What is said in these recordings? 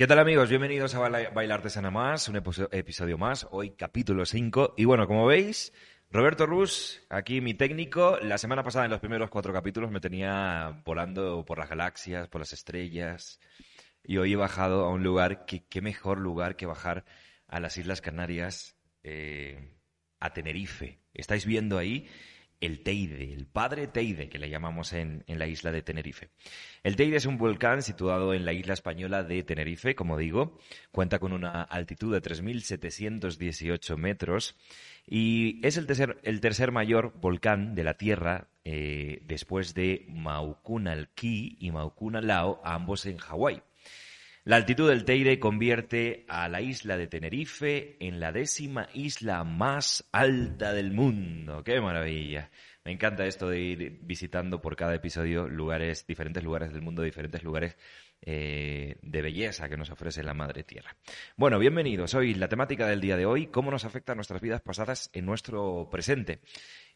¿Qué tal amigos? Bienvenidos a Bailar Artesana Más, un episodio más, hoy capítulo 5. Y bueno, como veis, Roberto Rus, aquí mi técnico, la semana pasada en los primeros cuatro capítulos me tenía volando por las galaxias, por las estrellas, y hoy he bajado a un lugar, que, qué mejor lugar que bajar a las Islas Canarias, eh, a Tenerife. Estáis viendo ahí el Teide, el padre Teide, que le llamamos en, la isla de Tenerife. El Teide es un volcán situado en la isla española de Tenerife, como digo, cuenta con una altitud de 3.718 metros y es el tercer, el tercer mayor volcán de la Tierra eh, después de Mauna Kea y Mauna Lao, ambos en Hawái. La altitud del Teide convierte a la isla de Tenerife en la décima isla más alta del mundo. ¡Qué maravilla! Me encanta esto de ir visitando por cada episodio lugares, diferentes lugares del mundo, diferentes lugares eh, de belleza que nos ofrece la Madre Tierra. Bueno, bienvenidos. Hoy la temática del día de hoy, cómo nos afectan nuestras vidas pasadas en nuestro presente.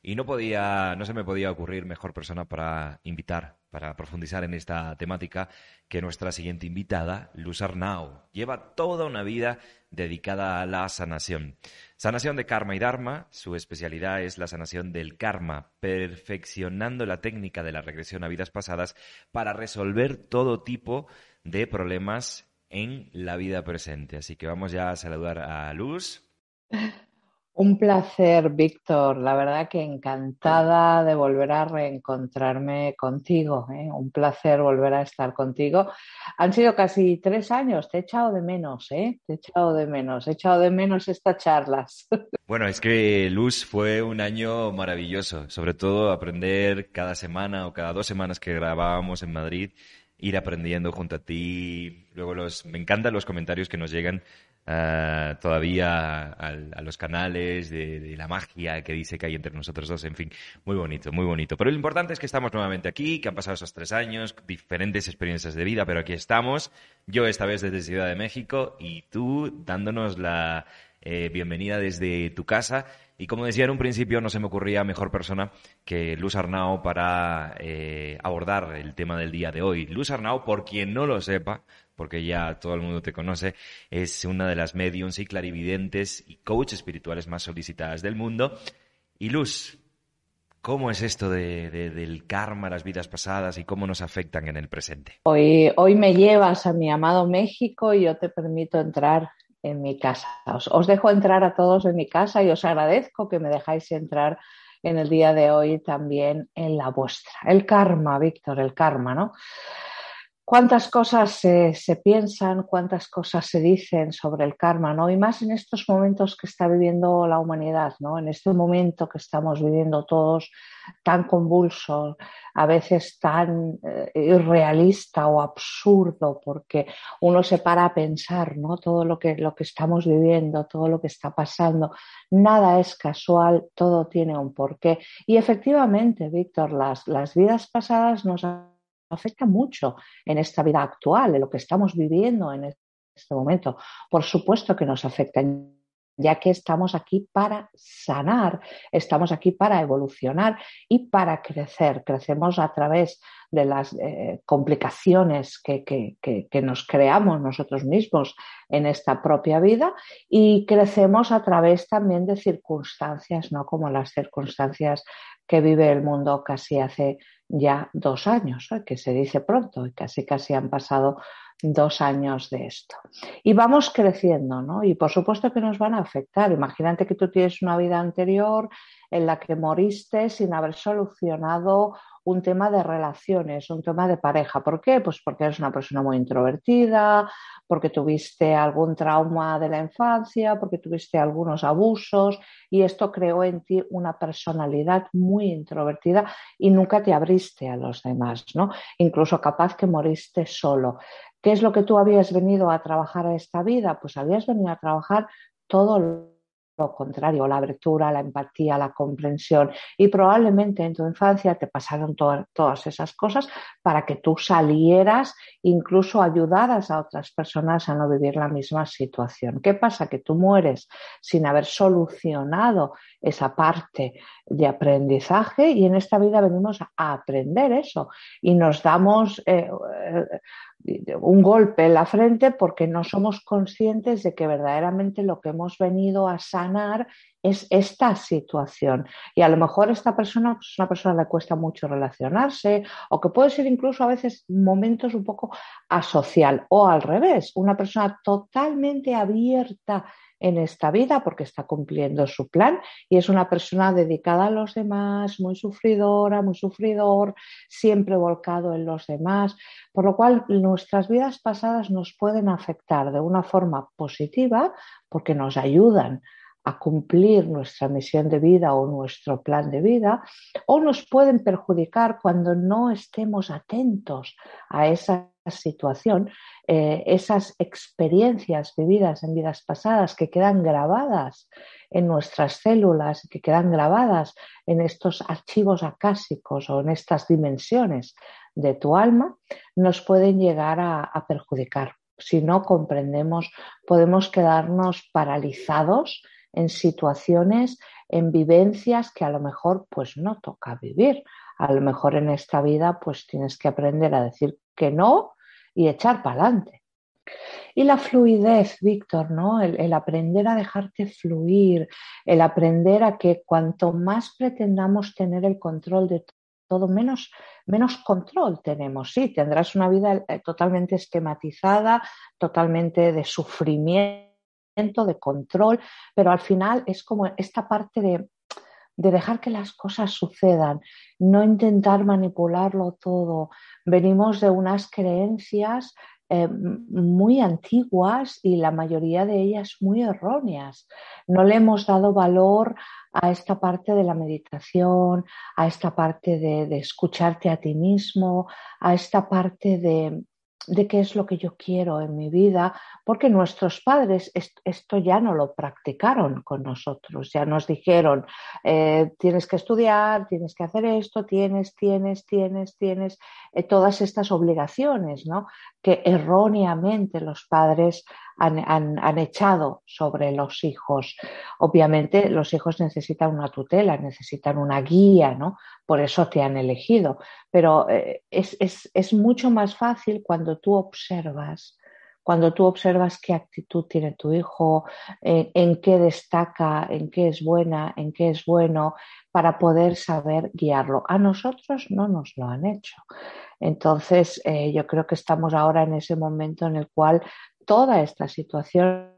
Y no podía, no se me podía ocurrir mejor persona para invitar, para profundizar en esta temática que nuestra siguiente invitada, Luz Arnau. Lleva toda una vida dedicada a la sanación. Sanación de karma y dharma, su especialidad es la sanación del karma, perfeccionando la técnica de la regresión a vidas pasadas para resolver todo tipo de problemas en la vida presente. Así que vamos ya a saludar a Luz. Un placer, Víctor. La verdad que encantada de volver a reencontrarme contigo. ¿eh? Un placer volver a estar contigo. Han sido casi tres años. Te he echado de menos, ¿eh? Te he echado de menos. He echado de menos estas charlas. Bueno, es que Luz fue un año maravilloso. Sobre todo aprender cada semana o cada dos semanas que grabábamos en Madrid ir aprendiendo junto a ti. Luego los, me encantan los comentarios que nos llegan uh, todavía a, a, los canales de, de, la magia que dice que hay entre nosotros dos. En fin, muy bonito, muy bonito. Pero lo importante es que estamos nuevamente aquí, que han pasado esos tres años, diferentes experiencias de vida, pero aquí estamos. Yo esta vez desde Ciudad de México y tú dándonos la eh, bienvenida desde tu casa. Y como decía en un principio, no se me ocurría mejor persona que Luz Arnao para eh, abordar el tema del día de hoy. Luz Arnao, por quien no lo sepa, porque ya todo el mundo te conoce, es una de las mediums y clarividentes y coach espirituales más solicitadas del mundo. Y Luz, ¿cómo es esto de, de, del karma, las vidas pasadas y cómo nos afectan en el presente? Hoy, hoy me llevas a mi amado México y yo te permito entrar en mi casa. Os, os, dejo entrar a todos en mi casa y os agradezco que me dejáis entrar en el día de hoy también en la vuestra. El karma, Víctor, el karma, ¿no? Cuántas cosas se, piensan, cuántas cosas se dicen sobre el karma, ¿no? Y más en estos momentos que está viviendo la humanidad, ¿no? En este momento que estamos viviendo todos tan convulso, a veces tan eh, irrealista o absurdo, porque uno se para a pensar, ¿no? Todo lo que, lo que estamos viviendo, todo lo que está pasando, nada es casual, todo tiene un porqué. Y efectivamente, Víctor, las, las vidas pasadas nos afecta mucho en esta vida actual, en lo que estamos viviendo en este momento. Por supuesto que nos afecta, ya que estamos aquí para sanar, estamos aquí para evolucionar y para crecer. Crecemos a través de las eh, complicaciones que, nos creamos nosotros mismos en esta propia vida y crecemos a través también de circunstancias, no como las circunstancias que vive el mundo casi hace ya dos años, que se dice pronto, y casi casi han pasado dos años de esto. Y vamos creciendo, ¿no? Y por supuesto que nos van a afectar. Imagínate que tú tienes una vida anterior en la que moriste sin haber solucionado un tema de relaciones, un tema de pareja. ¿Por qué? Pues porque eres una persona muy introvertida, porque tuviste algún trauma de la infancia, porque tuviste algunos abusos y esto creó en ti una personalidad muy introvertida y nunca te abriste a los demás, ¿no? Incluso capaz que moriste solo. ¿Qué es lo que tú habías venido a trabajar a esta vida? Pues habías venido a trabajar todo lo contrario, la abertura, la empatía, la comprensión. Y probablemente en tu infancia te pasaron to todas esas cosas para que tú salieras, incluso ayudaras a otras personas a no vivir la misma situación. ¿Qué pasa? Que tú mueres sin haber solucionado esa parte de aprendizaje y en esta vida venimos a aprender eso y nos damos... Eh, un golpe en la frente porque no somos conscientes de que verdaderamente lo que hemos venido a sanar es esta situación. Y a lo mejor esta persona pues, es una persona que le cuesta mucho relacionarse o que puede ser incluso a veces momentos un poco asocial o al revés, una persona totalmente abierta en esta vida porque está cumpliendo su plan y es una persona dedicada a los demás, muy sufridora, muy sufridor, siempre volcado en los demás, por lo cual nuestras vidas pasadas nos pueden afectar de una forma positiva porque nos ayudan a cumplir nuestra misión de vida o nuestro plan de vida, o nos pueden perjudicar cuando no estemos atentos a esa situación, eh, esas experiencias vividas en vidas pasadas que quedan grabadas en nuestras células, que quedan grabadas en estos archivos acásicos o en estas dimensiones de tu alma, nos pueden llegar a perjudicar. Si no comprendemos, podemos quedarnos paralizados en situaciones, en vivencias que a lo mejor pues no toca vivir. A lo mejor en esta vida pues tienes que aprender a decir que no y echar para adelante. Y la fluidez, Víctor, ¿no? El, aprender a dejarte fluir, el aprender a que cuanto más pretendamos tener el control de todo, menos, menos control tenemos. Sí, tendrás una vida eh, totalmente esquematizada, totalmente de sufrimiento de control, pero al final es como esta parte de, de dejar que las cosas sucedan, no intentar manipularlo todo. Venimos de unas creencias eh, muy antiguas y la mayoría de ellas muy erróneas. No le hemos dado valor a esta parte de la meditación, a esta parte de, de escucharte a ti mismo, a esta parte de, de qué es lo que yo quiero en mi vida, porque nuestros padres esto ya no lo practicaron con nosotros, ya nos dijeron, eh, tienes que estudiar, tienes que hacer esto, tienes, tienes, tienes, tienes, eh, todas estas obligaciones, ¿no? Que erróneamente los padres han, echado sobre los hijos. Obviamente los hijos necesitan una tutela, necesitan una guía, ¿no? Por eso te han elegido. Pero eh, es, es, mucho más fácil cuando tú observas cuando tú observas qué actitud tiene tu hijo, eh, en qué destaca, en qué es buena, en qué es bueno, para poder saber guiarlo. A nosotros no nos lo han hecho. Entonces, eh, yo creo que estamos ahora en ese momento en el cual toda esta situación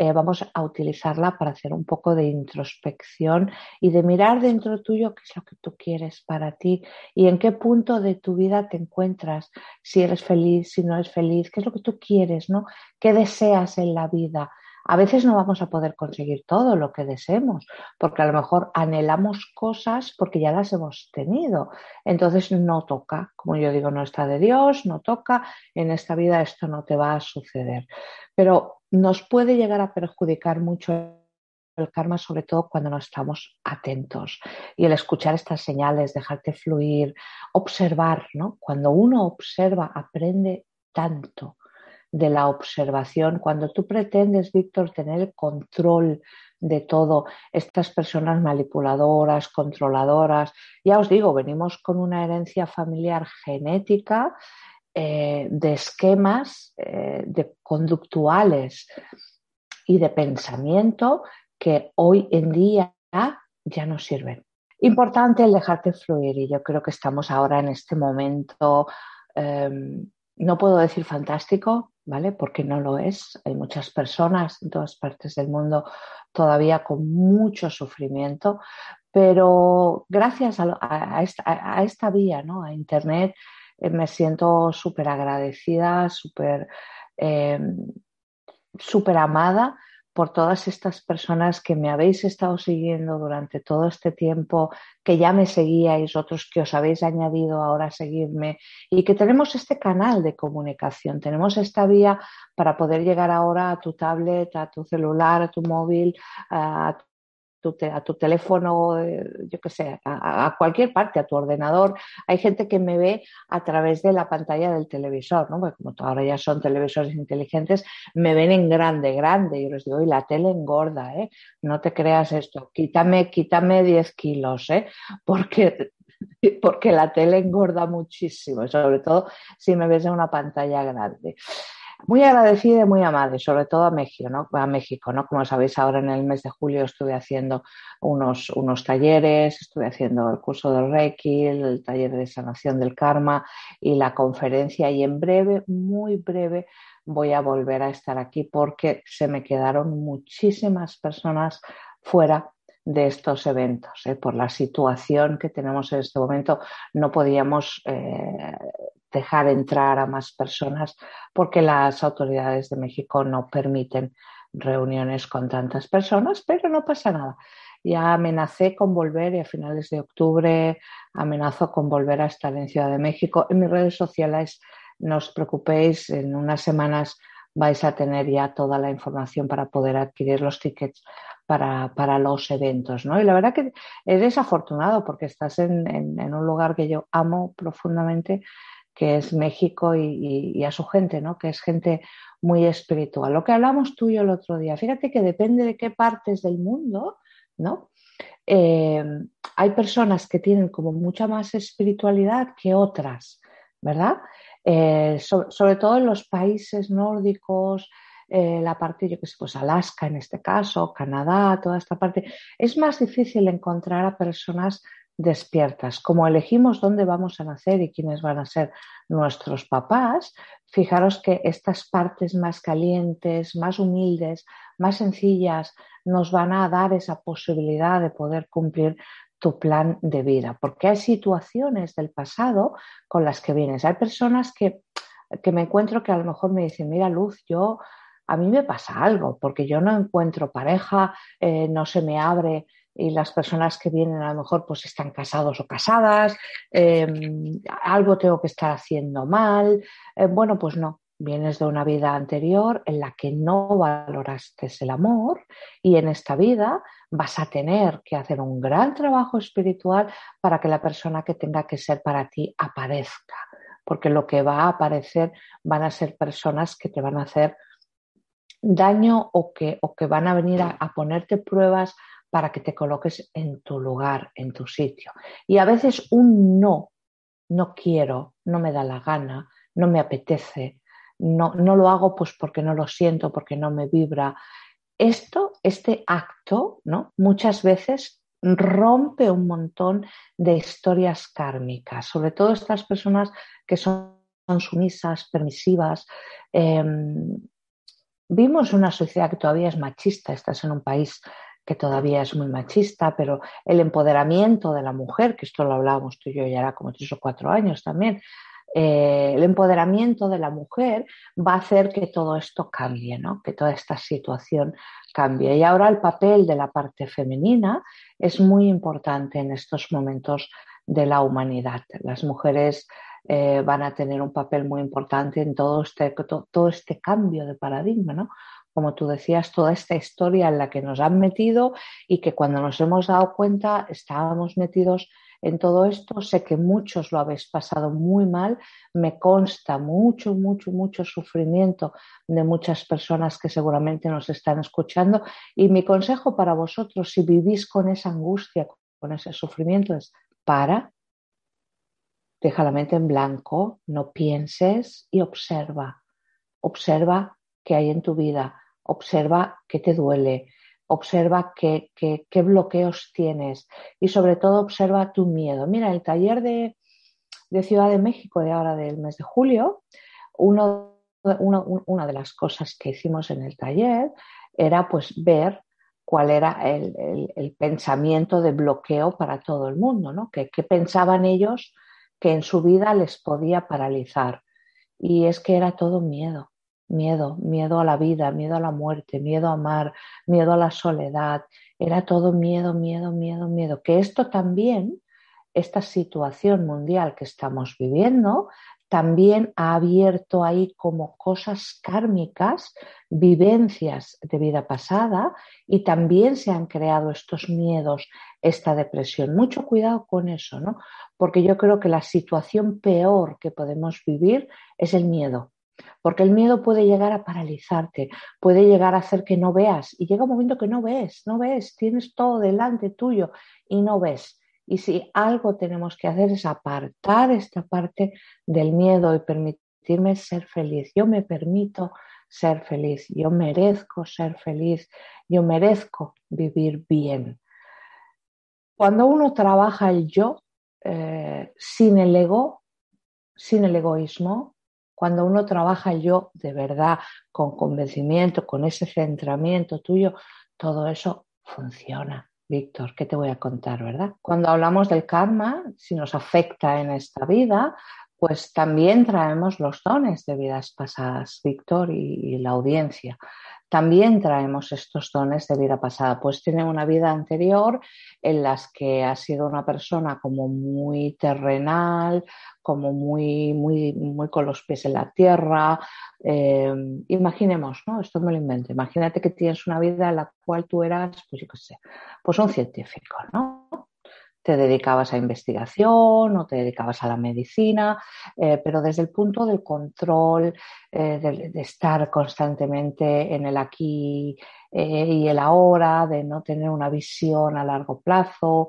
eh, vamos a utilizarla para hacer un poco de introspección y de mirar dentro tuyo qué es lo que tú quieres para ti y en qué punto de tu vida te encuentras, si eres feliz, si no eres feliz, qué es lo que tú quieres, ¿no? ¿Qué deseas en la vida? A veces no vamos a poder conseguir todo lo que deseemos, porque a lo mejor anhelamos cosas porque ya las hemos tenido. Entonces no toca, como yo digo, no está de Dios, no toca, en esta vida esto no te va a suceder. Pero nos puede llegar a perjudicar mucho el karma, sobre todo cuando no estamos atentos. Y el escuchar estas señales, dejarte fluir, observar, ¿no? Cuando uno observa, aprende tanto de la observación. Cuando tú pretendes, Víctor, tener control de todo, estas personas manipuladoras, controladoras, ya os digo, venimos con una herencia familiar genética eh, de esquemas eh, de conductuales y de pensamiento que hoy en día ya no sirven. Importante el dejarte fluir y yo creo que estamos ahora en este momento, em, no puedo decir fantástico, ¿vale? Porque no lo es. Hay muchas personas en todas partes del mundo todavía con mucho sufrimiento, pero gracias a, esta, a esta, vía, ¿no? A Internet, eh, me siento súper agradecida, súper eh, amada por todas estas personas que me habéis estado siguiendo durante todo este tiempo, que ya me seguíais, otros que os habéis añadido ahora a seguirme y que tenemos este canal de comunicación, tenemos esta vía para poder llegar ahora a tu tablet, a tu celular, a tu móvil, a a tu teléfono, eh, yo qué sé, a, cualquier parte, a tu ordenador. Hay gente que me ve a través de la pantalla del televisor, ¿no? Como ahora ya son televisores inteligentes, me ven en grande, grande. Y les digo, y la tele engorda, ¿eh? No te creas esto. Quítame, quítame 10 kilos, ¿eh? Porque porque la tele engorda muchísimo, sobre todo si me ves en una pantalla grande. Muy agradecida y muy amable, sobre todo a México, ¿no? A México, ¿no? Como sabéis, ahora en el mes de julio estuve haciendo unos, unos talleres, estuve haciendo el curso del Reiki, el taller de sanación del karma y la conferencia y en breve, muy breve, voy a volver a estar aquí porque se me quedaron muchísimas personas fuera de estos eventos. ¿eh? Por la situación que tenemos en este momento, no podíamos eh, dejar entrar a más personas porque las autoridades de México no permiten reuniones con tantas personas, pero no pasa nada. Ya amenacé con volver y a finales de octubre amenazo con volver a estar en Ciudad de México. En mis redes sociales no os preocupéis, en unas semanas vais a tener ya toda la información para poder adquirir los tickets para, para los eventos. ¿no? Y la verdad que eres afortunado porque estás en, en un lugar que yo amo profundamente que es México y, a su gente, ¿no? que es gente muy espiritual. Lo que hablamos tú y yo el otro día, fíjate que depende de qué partes del mundo, ¿no? Eh, hay personas que tienen como mucha más espiritualidad que otras, ¿verdad? Eh, sobre todo en los países nórdicos, eh, la parte, yo que sé, pues Alaska en este caso, Canadá, toda esta parte, es más difícil encontrar a personas despiertas. Como elegimos dónde vamos a nacer y quiénes van a ser nuestros papás, fijaros que estas partes más calientes, más humildes, más sencillas, nos van a dar esa posibilidad de poder cumplir tu plan de vida, porque hay situaciones del pasado con las que vienes. Hay personas que, que me encuentro que a lo mejor me dicen, mira Luz, yo a mí me pasa algo, porque yo no encuentro pareja, eh, no se me abre y las personas que vienen a lo mejor pues están casados o casadas, em, algo tengo que estar haciendo mal. Eh, bueno, pues no, vienes de una vida anterior en la que no valoraste el amor y en esta vida vas a tener que hacer un gran trabajo espiritual para que la persona que tenga que ser para ti aparezca, porque lo que va a aparecer van a ser personas que te van a hacer daño o que, o que van a venir a ponerte pruebas para que te coloques en tu lugar, en tu sitio. Y a veces un no, no quiero, no me da la gana, no me apetece, no, no lo hago pues porque no lo siento, porque no me vibra. Esto, este acto, ¿no? Muchas veces rompe un montón de historias kármicas, sobre todo estas personas que son sumisas, permisivas. Em, vimos una sociedad que todavía es machista, estás en un país que todavía es muy machista, pero el empoderamiento de la mujer, que esto lo hablábamos tú y yo ya era como tres o cuatro años también, eh, el empoderamiento de la mujer va a hacer que todo esto cambie, ¿no? que toda esta situación cambie. Y ahora el papel de la parte femenina es muy importante en estos momentos de la humanidad. Las mujeres eh, van a tener un papel muy importante en todo este, todo este cambio de paradigma, ¿no? como tú decías, toda esta historia en la que nos han metido y que cuando nos hemos dado cuenta estábamos metidos en todo esto. Sé que muchos lo habéis pasado muy mal, me consta mucho, mucho, mucho sufrimiento de muchas personas que seguramente nos están escuchando y mi consejo para vosotros, si vivís con esa angustia, con ese sufrimiento, es para, deja la mente en blanco, no pienses y observa. Observa qué hay en tu vida, observa qué te duele, observa qué, bloqueos tienes y sobre todo observa tu miedo. Mira, el taller de, Ciudad de México de ahora del mes de julio, una de las cosas que hicimos en el taller era pues ver cuál era el, pensamiento de bloqueo para todo el mundo, ¿no? ¿Qué, ¿Qué pensaban ellos que en su vida les podía paralizar? Y es que era todo miedo miedo, miedo a la vida, miedo a la muerte, miedo a amar, miedo a la soledad. Era todo miedo, miedo, miedo, miedo. Que esto también, esta situación mundial que estamos viviendo, también ha abierto ahí como cosas kármicas, vivencias de vida pasada y también se han creado estos miedos, esta depresión. Mucho cuidado con eso, ¿no? Porque yo creo que la situación peor que podemos vivir es el miedo porque el miedo puede llegar a paralizarte, puede llegar a hacer que no veas. Y llega un momento que no ves, no ves, tienes todo delante tuyo y no ves. Y si algo tenemos que hacer es apartar esta parte del miedo y permitirme ser feliz. Yo me permito ser feliz, yo merezco ser feliz, yo merezco vivir bien. Cuando uno trabaja el yo eh, sin el ego, sin el egoísmo, cuando uno trabaja el yo de verdad, con convencimiento, con ese centramiento tuyo, todo eso funciona. Víctor, ¿qué te voy a contar, verdad? Cuando hablamos del karma, si nos afecta en esta vida, pues también traemos los dones de vidas pasadas, Víctor y, la audiencia. También traemos estos dones de vida pasada, pues tiene una vida anterior en las que ha sido una persona como muy terrenal, como muy, muy, muy con los pies en la tierra. Eh, imaginemos, ¿no? Esto me lo invento. Imagínate que tienes una vida en la cual tú eras, pues yo qué sé, pues un científico, ¿no? Te dedicabas a investigación o te dedicabas a la medicina, eh, pero desde el punto del control, eh, de, estar constantemente en el aquí eh, y el ahora, de no tener una visión a largo plazo,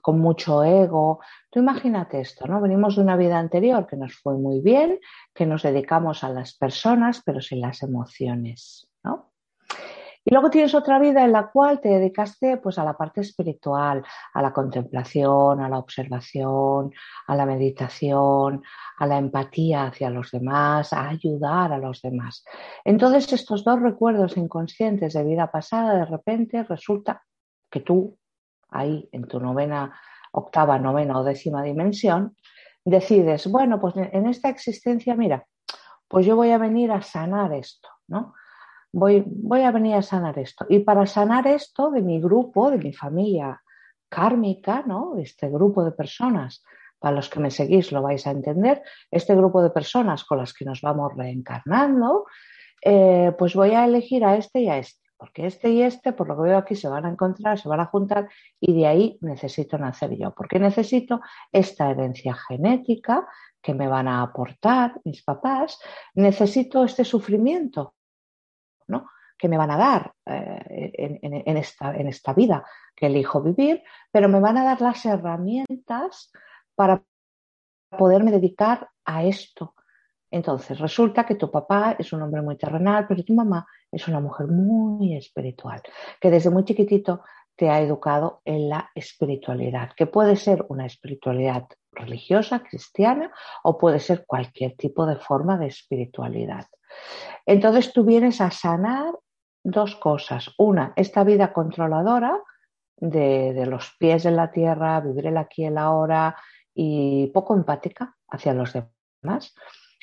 con mucho ego. Tú imagínate esto, ¿no? Venimos de una vida anterior que nos fue muy bien, que nos dedicamos a las personas, pero sin las emociones. Luego tienes otra vida en la cual te dedicaste pues, a la parte espiritual, a la contemplación, a la observación, a la meditación, a la empatía hacia los demás, a ayudar a los demás. Entonces, estos dos recuerdos inconscientes de vida pasada, de repente resulta que tú, ahí en tu novena, octava, novena o décima dimensión, decides, bueno, pues en esta existencia, mira, pues yo voy a venir a sanar esto, ¿no? Voy, voy a venir a sanar esto. Y para sanar esto de mi grupo, de mi familia kármica, ¿no? Este grupo de personas, para los que me seguís lo vais a entender, este grupo de personas con las que nos vamos reencarnando, eh, pues voy a elegir a este y a este, porque este y este, por lo que veo aquí, se van a encontrar, se van a juntar y de ahí necesito nacer yo, porque necesito esta herencia genética que me van a aportar mis papás, necesito este sufrimiento que me van a dar eh, en, esta, en esta vida que elijo vivir, pero me van a dar las herramientas para poderme dedicar a esto. Entonces, resulta que tu papá es un hombre muy terrenal, pero tu mamá es una mujer muy espiritual, que desde muy chiquitito te ha educado en la espiritualidad, que puede ser una espiritualidad religiosa, cristiana, o puede ser cualquier tipo de forma de espiritualidad. Entonces tú vienes a sanar dos cosas. Una, esta vida controladora de, los pies en la tierra, vivir el aquí y el ahora y poco empática hacia los demás.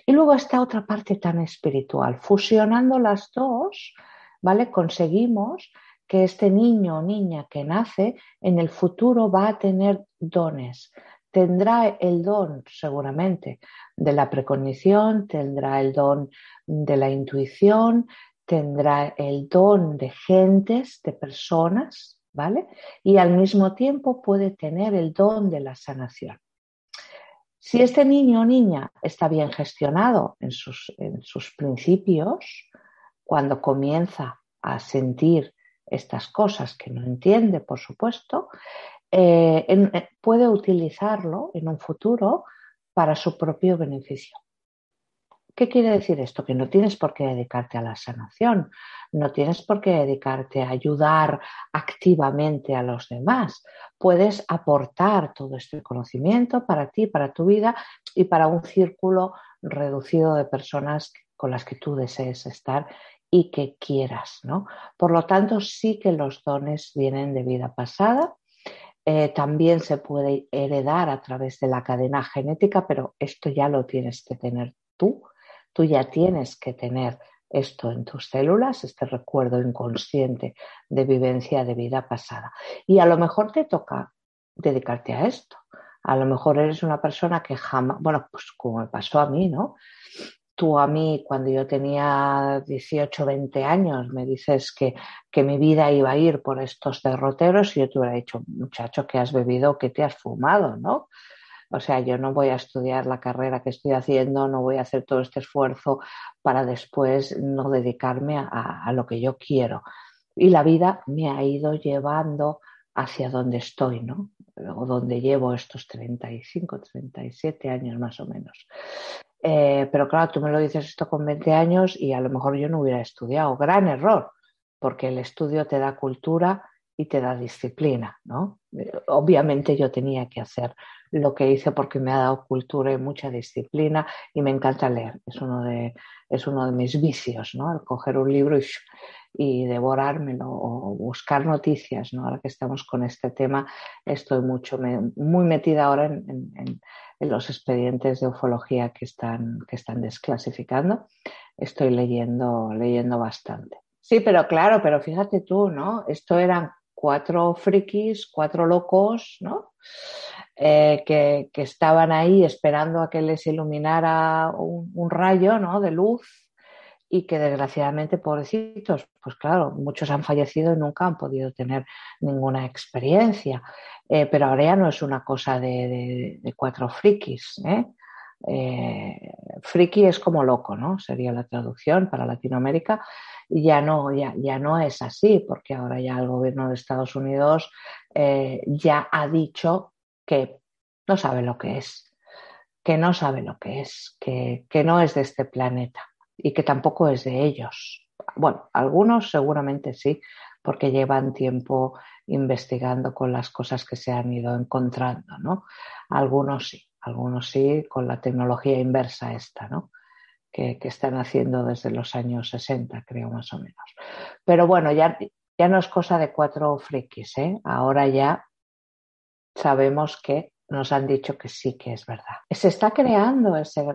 Y luego esta otra parte tan espiritual. Fusionando las dos, ¿vale? Conseguimos que este niño o niña que nace en el futuro va a tener dones. Tendrá el don, seguramente, de la precognición, tendrá el don de la intuición, tendrá el don de gentes, de personas, ¿vale? Y al mismo tiempo puede tener el don de la sanación. Si este niño o niña está bien gestionado en sus, en sus principios, cuando comienza a sentir estas cosas que no entiende, por supuesto, eh, eh, puede utilizarlo en un futuro para su propio beneficio. ¿Qué quiere decir esto? Que no tienes por qué dedicarte a la sanación, no tienes por qué dedicarte a ayudar activamente a los demás. Puedes aportar todo este conocimiento para ti, para tu vida y para un círculo reducido de personas con las que tú desees estar y que quieras, ¿no? Por lo tanto, sí que los dones vienen de vida pasada. Eh, también se puede heredar a través de la cadena genética, pero esto ya lo tienes que tener tú Tú ya tienes que tener esto en tus células, este recuerdo inconsciente de vivencia de vida pasada. Y a lo mejor te toca dedicarte a esto. A lo mejor eres una persona que jamás, bueno, pues como me pasó a mí, ¿no? Tú a mí, cuando yo tenía 18, 20 años, me dices que, que mi vida iba a ir por estos derroteros y yo te hubiera dicho, muchacho, que has bebido, que te has fumado, ¿no? O sea, yo no voy a estudiar la carrera que estoy haciendo, no voy a hacer todo este esfuerzo para después no dedicarme a, lo que yo quiero. Y la vida me ha ido llevando hacia donde estoy, ¿no? o donde llevo estos 35, 37 años más o menos. Eh, pero claro, tú me lo dices esto con 20 años y a lo mejor yo no hubiera estudiado. Gran error, porque el estudio te da cultura y te da disciplina, ¿no? Obviamente yo tenía que hacer lo que hice porque me ha dado cultura y mucha disciplina y me encanta leer. Es uno de, es uno de mis vicios, ¿no? Coger un libro y, devorármelo o buscar noticias, ¿no? Ahora que estamos con este tema, estoy mucho, muy metida ahora en, en, en, los expedientes de ufología que están, que están desclasificando. Estoy leyendo, leyendo bastante. Sí, pero claro, pero fíjate tú, ¿no? Esto eran cuatro frikis, cuatro locos, ¿no? Eh, que, que, estaban ahí esperando a que les iluminara un, rayo ¿no? de luz y que desgraciadamente, pobrecitos, pues claro, muchos han fallecido y nunca han podido tener ninguna experiencia. Eh, pero ahora ya no es una cosa de, de, de cuatro frikis. ¿eh? Eh, friki es como loco, ¿no? Sería la traducción para Latinoamérica. Y ya no, ya, ya no es así, porque ahora ya el gobierno de Estados Unidos eh, ya ha dicho que no sabe lo que es, que no sabe lo que es, que, que no es de este planeta y que tampoco es de ellos. Bueno, algunos seguramente sí, porque llevan tiempo investigando con las cosas que se han ido encontrando, ¿no? Algunos sí algunos sí, con la tecnología inversa esta, ¿no? Que, que, están haciendo desde los años 60, creo más o menos. Pero bueno, ya, ya no es cosa de cuatro frikis, ¿eh? Ahora ya sabemos que nos han dicho que sí que es verdad. Se está creando ese,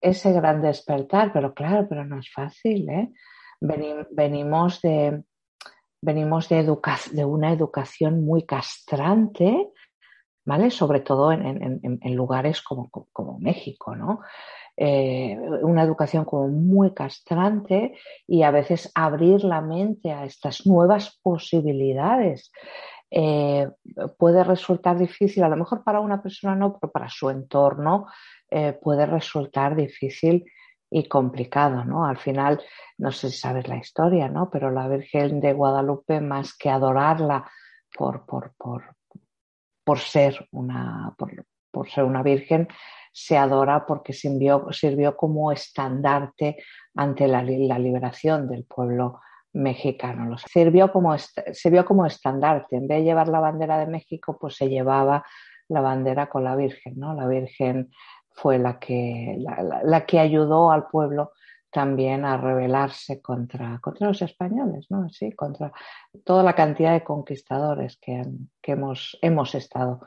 ese gran despertar, pero claro, pero no es fácil, ¿eh? venimos de, venimos de, educa de una educación muy castrante ¿vale? Sobre todo en, en, lugares como, como, México, ¿no? Eh, una educación como muy castrante y a veces abrir la mente a estas nuevas posibilidades. Eh, puede resultar difícil, a lo mejor para una persona no, pero para su entorno eh, puede resultar difícil y complicado, ¿no? Al final, no sé si sabes la historia, ¿no? Pero la Virgen de Guadalupe, más que adorarla por, por, por, por ser una, por, por ser una virgen, se adora porque sirvió, sirvió como estandarte ante la, la, liberación del pueblo mexicano. Sirvió como, sirvió como estandarte. En vez de llevar la bandera de México, pues se llevaba la bandera con la Virgen. ¿no? La Virgen fue la que, la, la que ayudó al pueblo también a rebelarse contra, contra los españoles, ¿no? Sí, contra toda la cantidad de conquistadores que, que hemos, hemos estado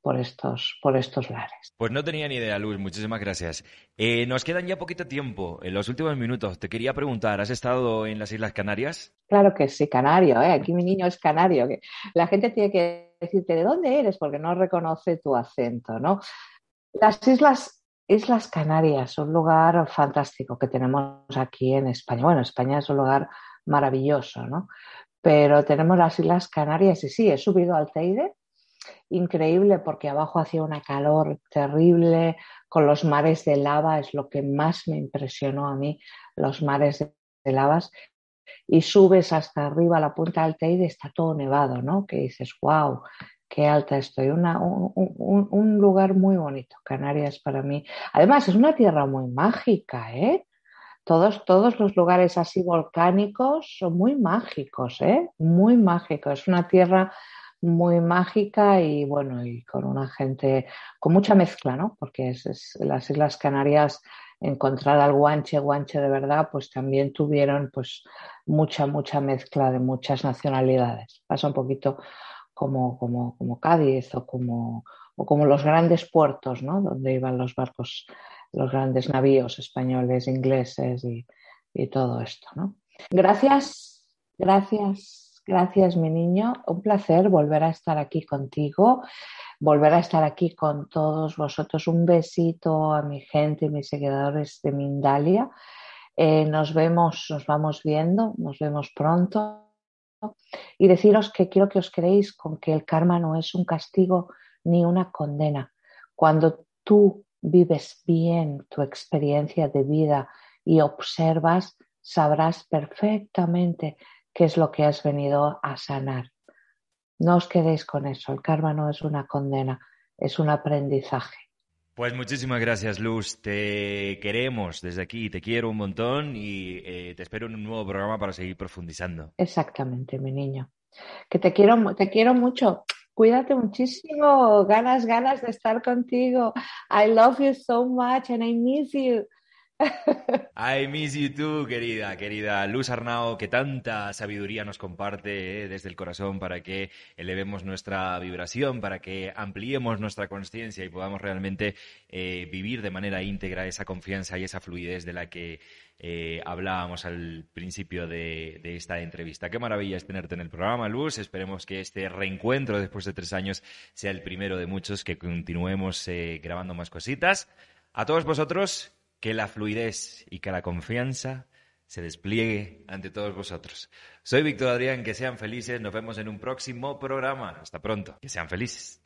por estos, por estos lares. Pues no tenía ni idea, Luz, muchísimas gracias. Eh, nos quedan ya poquito tiempo, en los últimos minutos. Te quería preguntar, ¿has estado en las Islas Canarias? Claro que sí, canario, ¿eh? aquí mi niño es canario. Que la gente tiene que decirte de dónde eres porque no reconoce tu acento, ¿no? Las Islas Islas Canarias, un lugar fantástico que tenemos aquí en España. Bueno, España es un lugar maravilloso, ¿no? Pero tenemos las Islas Canarias y sí, he subido al Teide, increíble porque abajo hacía una calor terrible, con los mares de lava, es lo que más me impresionó a mí, los mares de lavas. Y subes hasta arriba a la punta del Teide, está todo nevado, ¿no? Que dices, wow, qué alta estoy. Un, lugar muy bonito. Canarias para mí. Además, es una tierra muy mágica, ¿eh? Todos, todos los lugares así volcánicos son muy mágicos, ¿eh? Muy mágicos. Es una tierra muy mágica y bueno, y con una gente, con mucha mezcla, ¿no? Porque es, es, las Islas Canarias, encontrar al guanche, guanche de verdad, pues también tuvieron pues mucha, mucha mezcla de muchas nacionalidades. Pasa un poquito como, como, como Cádiz o como, o como los grandes puertos, ¿no? Donde iban los barcos, los grandes navíos españoles, ingleses y, y todo esto, ¿no? Gracias, gracias, gracias, mi niño. Un placer volver a estar aquí contigo, volver a estar aquí con todos vosotros. Un besito a mi gente y mis seguidores de Mindalia. Eh, nos vemos, nos vamos viendo, nos vemos pronto y deciros que quiero que os creéis con que el karma no es un castigo ni una condena. Cuando tú vives bien tu experiencia de vida y observas, sabrás perfectamente qué es lo que has venido a sanar. No os quedéis con eso. El karma no es una condena, es un aprendizaje. Pues muchísimas gracias, Luz. Te queremos desde aquí, te quiero un montón y eh, te espero en un nuevo programa para seguir profundizando. Exactamente, mi niño. Que te quiero, te quiero mucho. Cuídate muchísimo. Ganas, ganas de estar contigo. I love you so much and I miss you. I miss you too, querida, querida Luz Arnao, que tanta sabiduría nos comparte eh, desde el corazón para que elevemos nuestra vibración, para que ampliemos nuestra conciencia y podamos realmente eh, vivir de manera íntegra esa confianza y esa fluidez de la que eh, hablábamos al principio de, de, esta entrevista. Qué maravilla es tenerte en el programa, Luz. Esperemos que este reencuentro después de tres años sea el primero de muchos, que continuemos grabando más cositas. A todos vosotros, que la fluidez y que la confianza se despliegue ante todos vosotros. Soy Víctor Adrián, que sean felices, nos vemos en un próximo programa. Hasta pronto, que sean felices.